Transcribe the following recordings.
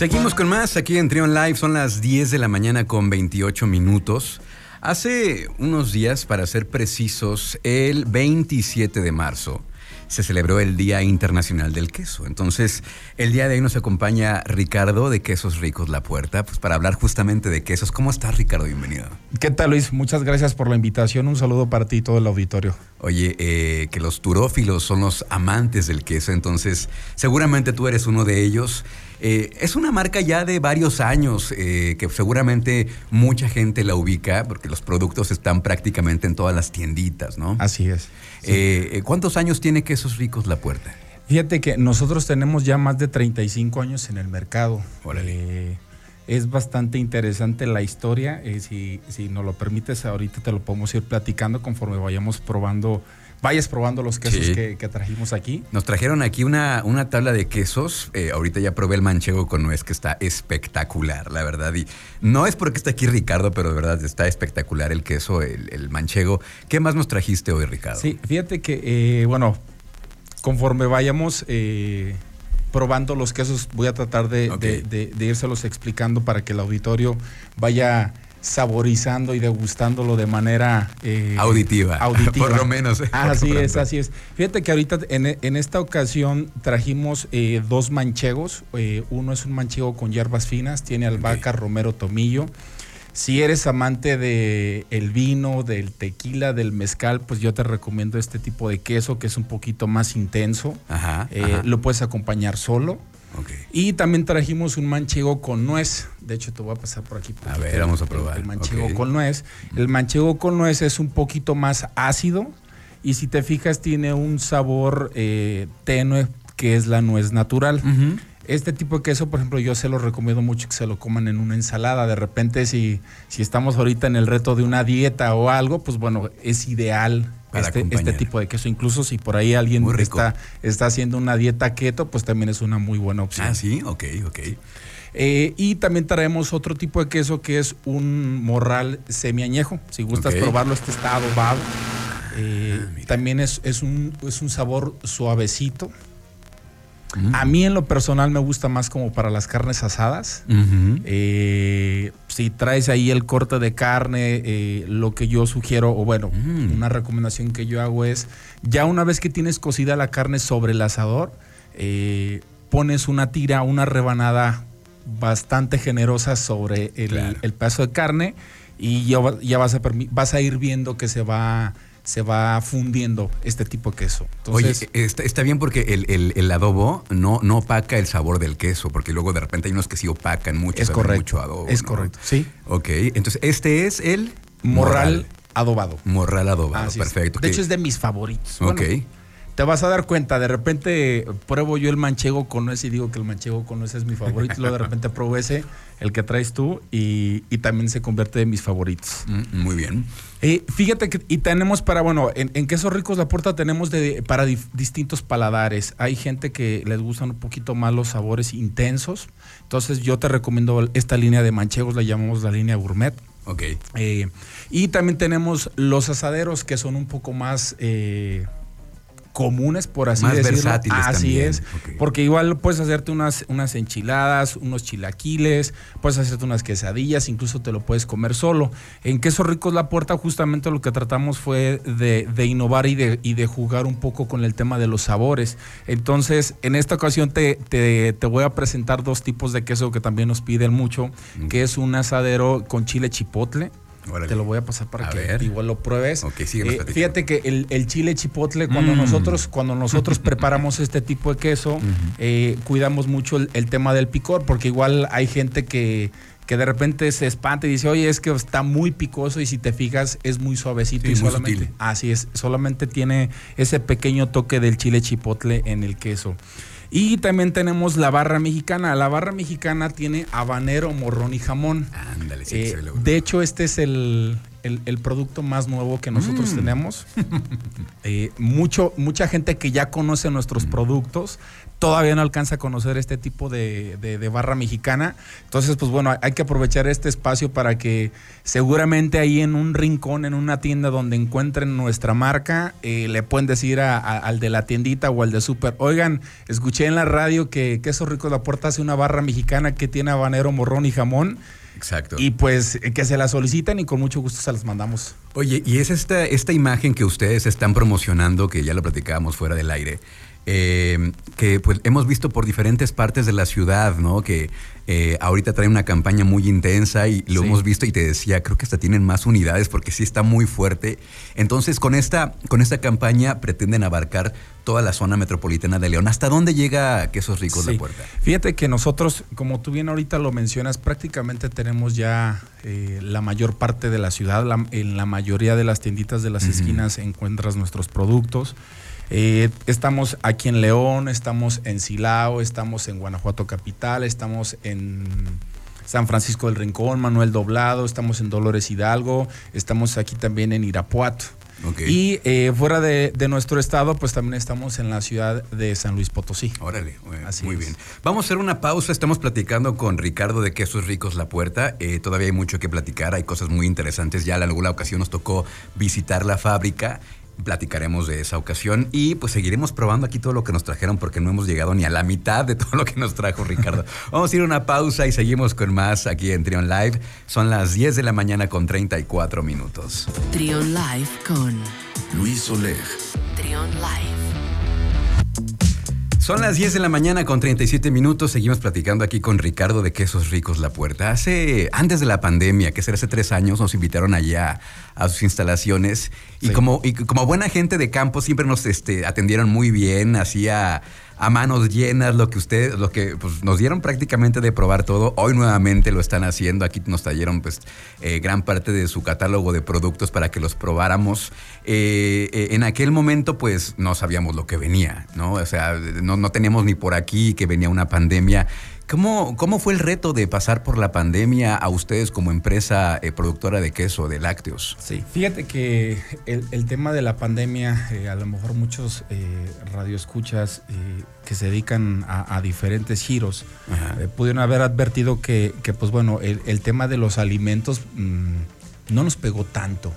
Seguimos con más aquí en Trion Live. Son las 10 de la mañana con 28 minutos. Hace unos días, para ser precisos, el 27 de marzo, se celebró el Día Internacional del Queso. Entonces, el día de hoy nos acompaña Ricardo de Quesos Ricos La Puerta, pues para hablar justamente de quesos. ¿Cómo estás, Ricardo? Bienvenido. ¿Qué tal, Luis? Muchas gracias por la invitación. Un saludo para ti y todo el auditorio. Oye, eh, que los turófilos son los amantes del queso, entonces seguramente tú eres uno de ellos. Eh, es una marca ya de varios años eh, que seguramente mucha gente la ubica porque los productos están prácticamente en todas las tienditas, ¿no? Así es. Eh, ¿Cuántos años tiene Quesos Ricos La Puerta? Fíjate que nosotros tenemos ya más de 35 años en el mercado. es bastante interesante la historia. si, si nos lo permites, ahorita te lo podemos ir platicando conforme vayamos probando vayas probando los quesos que, trajimos aquí. Nos trajeron aquí una, una tabla de quesos. Eh, ahorita ya probé el manchego con nuez, que está espectacular, la verdad. Y no es porque está aquí Ricardo, pero de verdad está espectacular el queso, el, manchego. ¿Qué más nos trajiste hoy, Ricardo? Sí, fíjate que, eh, bueno, conforme vayamos eh, probando los quesos, voy a tratar de, de, de írselos explicando para que el auditorio vaya saborizando y degustándolo de manera eh, auditiva, por lo menos. Así es, así es. Fíjate que ahorita en, esta ocasión trajimos eh, dos manchegos. Eh, uno es un manchego con hierbas finas, tiene albahaca, romero, tomillo. Si eres amante del el vino, del tequila, del mezcal, pues yo te recomiendo este tipo de queso que es un poquito más intenso. ajá. Lo puedes acompañar solo y también trajimos un manchego con nuez. De hecho, te voy a pasar por aquí. a ver, vamos a probar. El, manchego con nuez. El manchego con nuez es un poquito más ácido y si te fijas tiene un sabor eh, tenue que es la nuez natural. Este tipo de queso, por ejemplo, yo se lo recomiendo mucho que se lo coman en una ensalada. De repente, si, si estamos ahorita en el reto de una dieta o algo, pues bueno, es ideal este, este, tipo de queso. Incluso si por ahí alguien está, está haciendo una dieta keto, pues también es una muy buena opción. Ah, sí, ok, ok. Eh, y también traemos otro tipo de queso que es un morral semiañejo. Si gustas probarlo, este está adobado. Eh, ah, también es, es, un, es un sabor suavecito. A mí en lo personal me gusta más como para las carnes asadas. Eh, si traes ahí el corte de carne, eh, lo que yo sugiero, o bueno, mm. una recomendación que yo hago es, ya una vez que tienes cocida la carne sobre el asador, eh, pones una tira, una rebanada bastante generosa sobre el, el pedazo de carne y ya, ya vas, a, vas a ir viendo que se va se va fundiendo este tipo de queso. Oye, está, bien porque el, adobo no, no opaca el sabor del queso, porque luego de repente hay unos que sí opacan mucho, es correcto, mucho adobo. Es correcto, sí. Ok, entonces este es el morral, adobado. Morral adobado, perfecto. De hecho es de mis favoritos. Ok te vas a dar cuenta, de repente pruebo yo el manchego con nuez y digo que el manchego con nuez es mi favorito, luego de repente pruebo ese, el que traes tú, y, también se convierte en mis favoritos. Mm, muy bien. Eh, fíjate que, y tenemos para, bueno, en, quesos ricos la puerta tenemos de, para distintos paladares. Hay gente que les gustan un poquito más los sabores intensos, entonces yo te recomiendo esta línea de manchegos, la llamamos la línea gourmet. Ok. Eh, y también tenemos los asaderos que son un poco más... Eh, comunes, por así Más decirlo. versátiles así es. Porque igual puedes hacerte unas, unas enchiladas, unos chilaquiles, puedes hacerte unas quesadillas, incluso te lo puedes comer solo. En Queso Ricos La Puerta, justamente lo que tratamos fue de, innovar y de, y de, jugar un poco con el tema de los sabores. Entonces, en esta ocasión te, te, voy a presentar dos tipos de queso que también nos piden mucho, que es un asadero con chile chipotle te lo voy a pasar para que igual lo pruebes. Eh, fíjate que el, chile chipotle, cuando mm. nosotros, cuando nosotros preparamos este tipo de queso, eh, cuidamos mucho el, tema del picor, porque igual hay gente que, que de repente se espanta y dice, oye, es que está muy picoso y si te fijas es muy suavecito y solamente. Así es, solamente tiene ese pequeño toque del chile chipotle en el queso. Y también tenemos la barra mexicana. La barra mexicana tiene habanero, morrón y jamón. Ándale, sí, eh, de hecho, este es el, el, producto más nuevo que nosotros mm. tenemos. Eh, mucho, mucha gente que ya conoce nuestros mm. productos todavía no alcanza a conocer este tipo de, barra mexicana. Entonces, pues bueno, hay que aprovechar este espacio para que seguramente ahí en un rincón, en una tienda donde encuentren nuestra marca, eh, le pueden decir al de la tiendita o al de súper, oigan, escuché en la radio que Queso Rico de la Puerta hace una barra mexicana que tiene habanero, morrón y jamón. Exacto. Y pues que se la soliciten y con mucho gusto se las mandamos. Oye, y es esta, esta imagen que ustedes están promocionando, que ya lo platicábamos fuera del aire. Eh, que pues hemos visto por diferentes partes de la ciudad, ¿no? Que eh, ahorita trae una campaña muy intensa y lo hemos visto y te decía, creo que hasta tienen más unidades porque sí está muy fuerte. Entonces, con esta, con esta campaña pretenden abarcar toda la zona metropolitana de León. ¿Hasta dónde llega Quesos Ricos de Puerta? Fíjate que nosotros, como tú bien ahorita lo mencionas, prácticamente tenemos ya eh, la mayor parte de la ciudad. en la mayoría de las tienditas de las esquinas encuentras nuestros productos. Eh, estamos aquí en León, estamos en Silao, estamos en Guanajuato Capital, estamos en San Francisco del Rincón, Manuel Doblado, estamos en Dolores Hidalgo, estamos aquí también en Irapuato. Y eh, fuera de, nuestro estado, pues también estamos en la ciudad de San Luis Potosí. Órale, muy bien. Vamos a hacer una pausa. Estamos platicando con Ricardo de Quesos Ricos La Puerta. Eh, todavía hay mucho que platicar, hay cosas muy interesantes. Ya en alguna ocasión nos tocó visitar la fábrica platicaremos de esa ocasión y pues seguiremos probando aquí todo lo que nos trajeron porque no hemos llegado ni a la mitad de todo lo que nos trajo Ricardo. Vamos a ir a una pausa y seguimos con más aquí en Trion Live. Son las 10 de la mañana con 34 minutos. Trion Live con Luis Oleg. Trion Live. Son las 10 de la mañana con 37 minutos. Seguimos platicando aquí con Ricardo de Quesos Ricos La Puerta. Hace, antes de la pandemia, que será hace tres años, nos invitaron allá a sus instalaciones. Y, como, y como buena gente de campo, siempre nos este, atendieron muy bien. Hacía a manos llenas lo que ustedes, lo que pues, nos dieron prácticamente de probar todo. Hoy nuevamente lo están haciendo. Aquí nos trajeron pues eh, gran parte de su catálogo de productos para que los probáramos. Eh, eh, en aquel momento pues no sabíamos lo que venía, ¿no? O sea, no, no teníamos ni por aquí que venía una pandemia. ¿Cómo, ¿Cómo, fue el reto de pasar por la pandemia a ustedes como empresa productora de queso, de lácteos? Sí, fíjate que el, tema de la pandemia, a lo mejor muchos radioescuchas que se dedican a, diferentes giros pudieron haber advertido que, pues bueno, el, tema de los alimentos... Mm, no nos pegó tanto.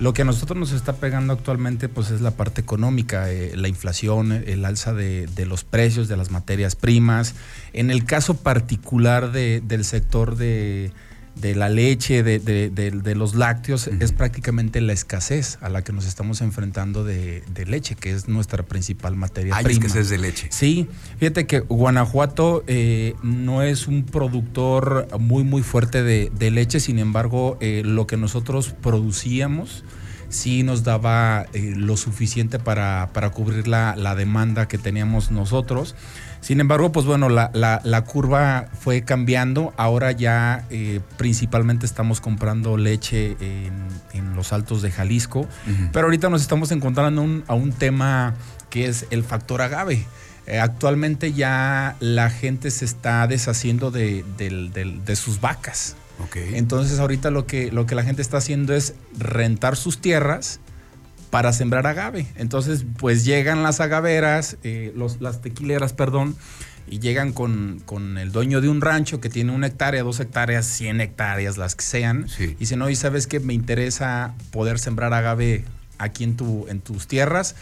Lo que a nosotros nos está pegando actualmente pues es la parte económica, eh, la inflación, el alza de, los precios de las materias primas. En el caso particular del sector de, de la leche, de, de, los lácteos, es prácticamente la escasez a la que nos estamos enfrentando de, leche, que es nuestra principal materia Hay prima. escasez de leche. Sí, fíjate que Guanajuato eh, no es un productor muy, muy fuerte de, leche, sin embargo, eh, lo que nosotros producíamos sí nos daba eh, lo suficiente para, para cubrir la, la demanda que teníamos nosotros. Sin embargo, pues bueno, la, curva fue cambiando. Ahora ya eh, principalmente estamos comprando leche en, los altos de Jalisco. Pero ahorita nos estamos encontrando a un tema que es el factor agave. Eh, actualmente ya la gente se está deshaciendo de, sus vacas. Entonces ahorita lo que, lo que la gente está haciendo es rentar sus tierras para sembrar agave. Entonces, pues llegan las agaveras, eh, las tequileras, perdón, y llegan con, el dueño de un rancho que tiene una hectárea, dos hectáreas, cien hectáreas, las que sean. Y dicen, oye, ¿sabes qué? Me interesa poder sembrar agave aquí en, tu, en tus tierras.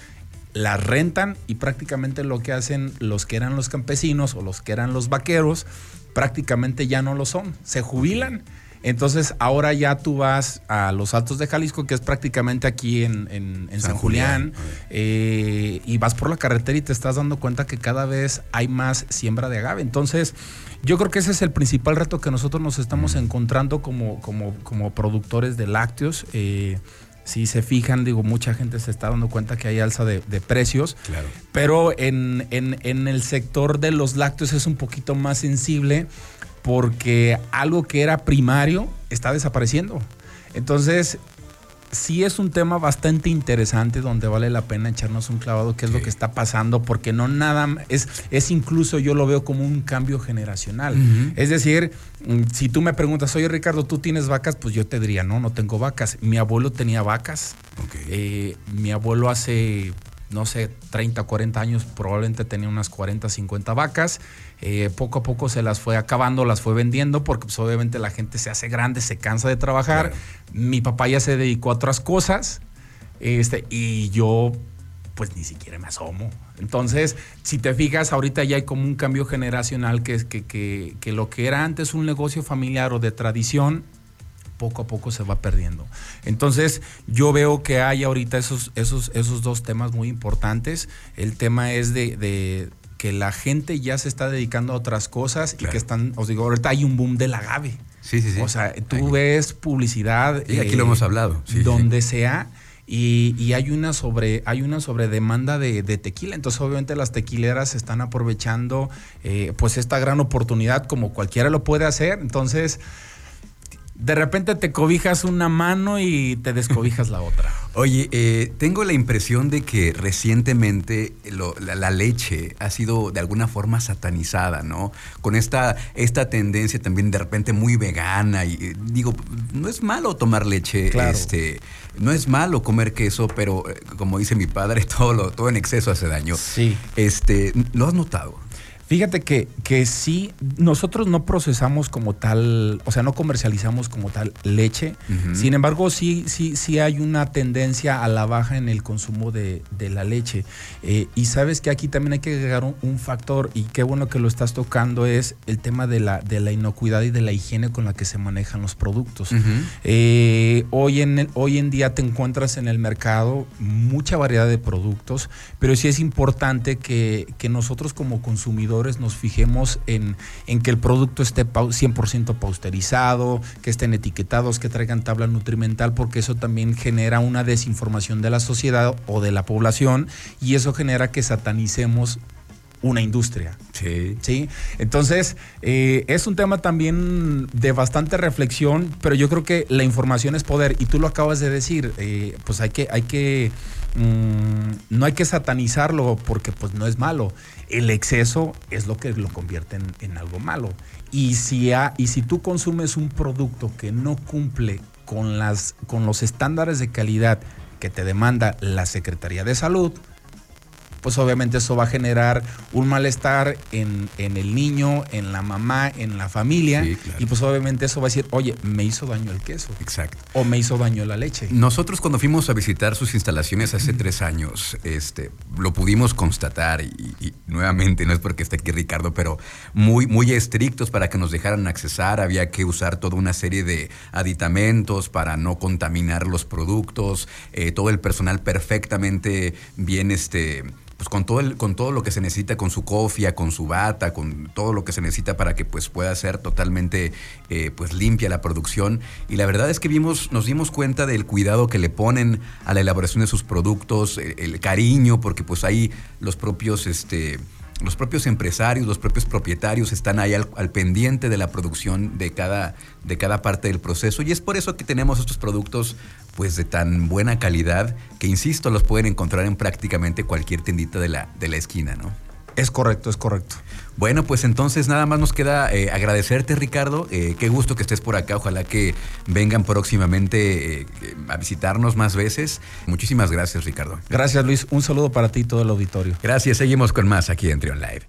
Las rentan y prácticamente lo que hacen los que eran los campesinos o los que eran los vaqueros, prácticamente ya no lo son. Se jubilan entonces ahora ya tú vas a los Altos de Jalisco, que es prácticamente aquí en, San, Julián, eh, y vas por la carretera y te estás dando cuenta que cada vez hay más siembra de agave. Entonces yo creo que ese es el principal reto que nosotros nos estamos encontrando como, como, como, productores de lácteos. Eh, si se fijan, digo, mucha gente se está dando cuenta que hay alza de, precios, claro. pero en, en el sector de los lácteos es un poquito más sensible porque algo que era primario está desapareciendo. Entonces, sí es un tema bastante interesante donde vale la pena echarnos un clavado, qué es lo que está pasando, porque no nada, es, es incluso yo lo veo como un cambio generacional. Es decir, mm, si tú me preguntas, oye Ricardo, ¿tú tienes vacas? Pues yo te diría, no, no tengo vacas. Mi abuelo tenía vacas. Eh, mi abuelo hace no sé, 30, 40 años, probablemente tenía unas 40, 50 vacas. Eh, poco a poco se las fue acabando, las fue vendiendo, porque pues, obviamente la gente se hace grande, se cansa de trabajar. Mi papá ya se dedicó a otras cosas. Este, y yo, pues ni siquiera me asomo. Entonces, si te fijas, ahorita ya hay como un cambio generacional que, que, que, que lo que era antes un negocio familiar o de tradición, poco a poco se va perdiendo. Entonces, yo veo que hay ahorita esos, esos, esos dos temas muy importantes. El tema es de, que la gente ya se está dedicando a otras cosas y que están, os digo, ahorita hay un boom del agave. Sí, sí, sí. O sea, tú ves publicidad. Y aquí lo hemos hablado. donde sea. Y, hay una sobre hay una sobredemanda de, de, tequila entonces obviamente las tequileras están aprovechando eh, pues esta gran oportunidad como cualquiera lo puede hacer entonces de repente te cobijas una mano y te descobijas la otra. Oye, eh, tengo la impresión de que recientemente la, leche ha sido de alguna forma satanizada, ¿no? Con esta, esta tendencia también de repente muy vegana. Y eh, digo, no es malo tomar leche, este, no es malo comer queso, pero eh, como dice mi padre, todo, todo en exceso hace daño. Sí. Este, ¿Lo has notado? Fíjate que, que sí, nosotros no procesamos como tal, o sea, no comercializamos como tal leche. Sin embargo, sí, sí, sí hay una tendencia a la baja en el consumo de, la leche. Eh, y sabes que aquí también hay que agregar un, factor, y qué bueno que lo estás tocando, es el tema de la, de la inocuidad y de la higiene con la que se manejan los productos. Eh, hoy, en, hoy en día te encuentras en el mercado mucha variedad de productos, pero sí es importante que, que nosotros como consumidores nos fijemos en, que el producto esté 100% pausterizado, que estén etiquetados, que traigan tabla nutrimental, porque eso también genera una desinformación de la sociedad o de la población y eso genera que satanicemos una industria. Sí. ¿sí? Entonces, eh, es un tema también de bastante reflexión, pero yo creo que la información es poder. Y tú lo acabas de decir, eh, pues hay que, hay que Mm, no hay que satanizarlo porque pues no es malo. El exceso es lo que lo convierte en, algo malo. Y si, y si tú consumes un producto que no cumple con, las, con los estándares de calidad que te demanda la Secretaría de Salud, pues obviamente eso va a generar un malestar en, el niño, en la mamá, en la familia. Y pues obviamente eso va a decir, oye, me hizo daño el queso. Exacto. O me hizo daño la leche. Nosotros cuando fuimos a visitar sus instalaciones hace tres años, este, lo pudimos constatar y, nuevamente, no es porque esté aquí Ricardo, pero muy, muy estrictos para que nos dejaran accesar. Había que usar toda una serie de aditamentos para no contaminar los productos. Eh, todo el personal perfectamente bien este, pues con todo, el, con todo lo que se necesita, con su cofia, con su bata, con todo lo que se necesita para que pues pueda ser totalmente eh, pues limpia la producción. Y la verdad es que vimos, nos dimos cuenta del cuidado que le ponen a la elaboración de sus productos, el, el cariño, porque pues ahí los propios este, los propios empresarios, los propios propietarios están ahí al, pendiente de la producción de cada, de cada parte del proceso y es por eso que tenemos estos productos pues de tan buena calidad que insisto los pueden encontrar en prácticamente cualquier tiendita de la, de la esquina, ¿no? Es correcto, es correcto. Bueno, pues entonces nada más nos queda eh, agradecerte, Ricardo. Eh, qué gusto que estés por acá. Ojalá que vengan próximamente eh, a visitarnos más veces. Muchísimas gracias, Ricardo. Gracias, Luis. Un saludo para ti y todo el auditorio. Gracias. Seguimos con más aquí en Trion Live.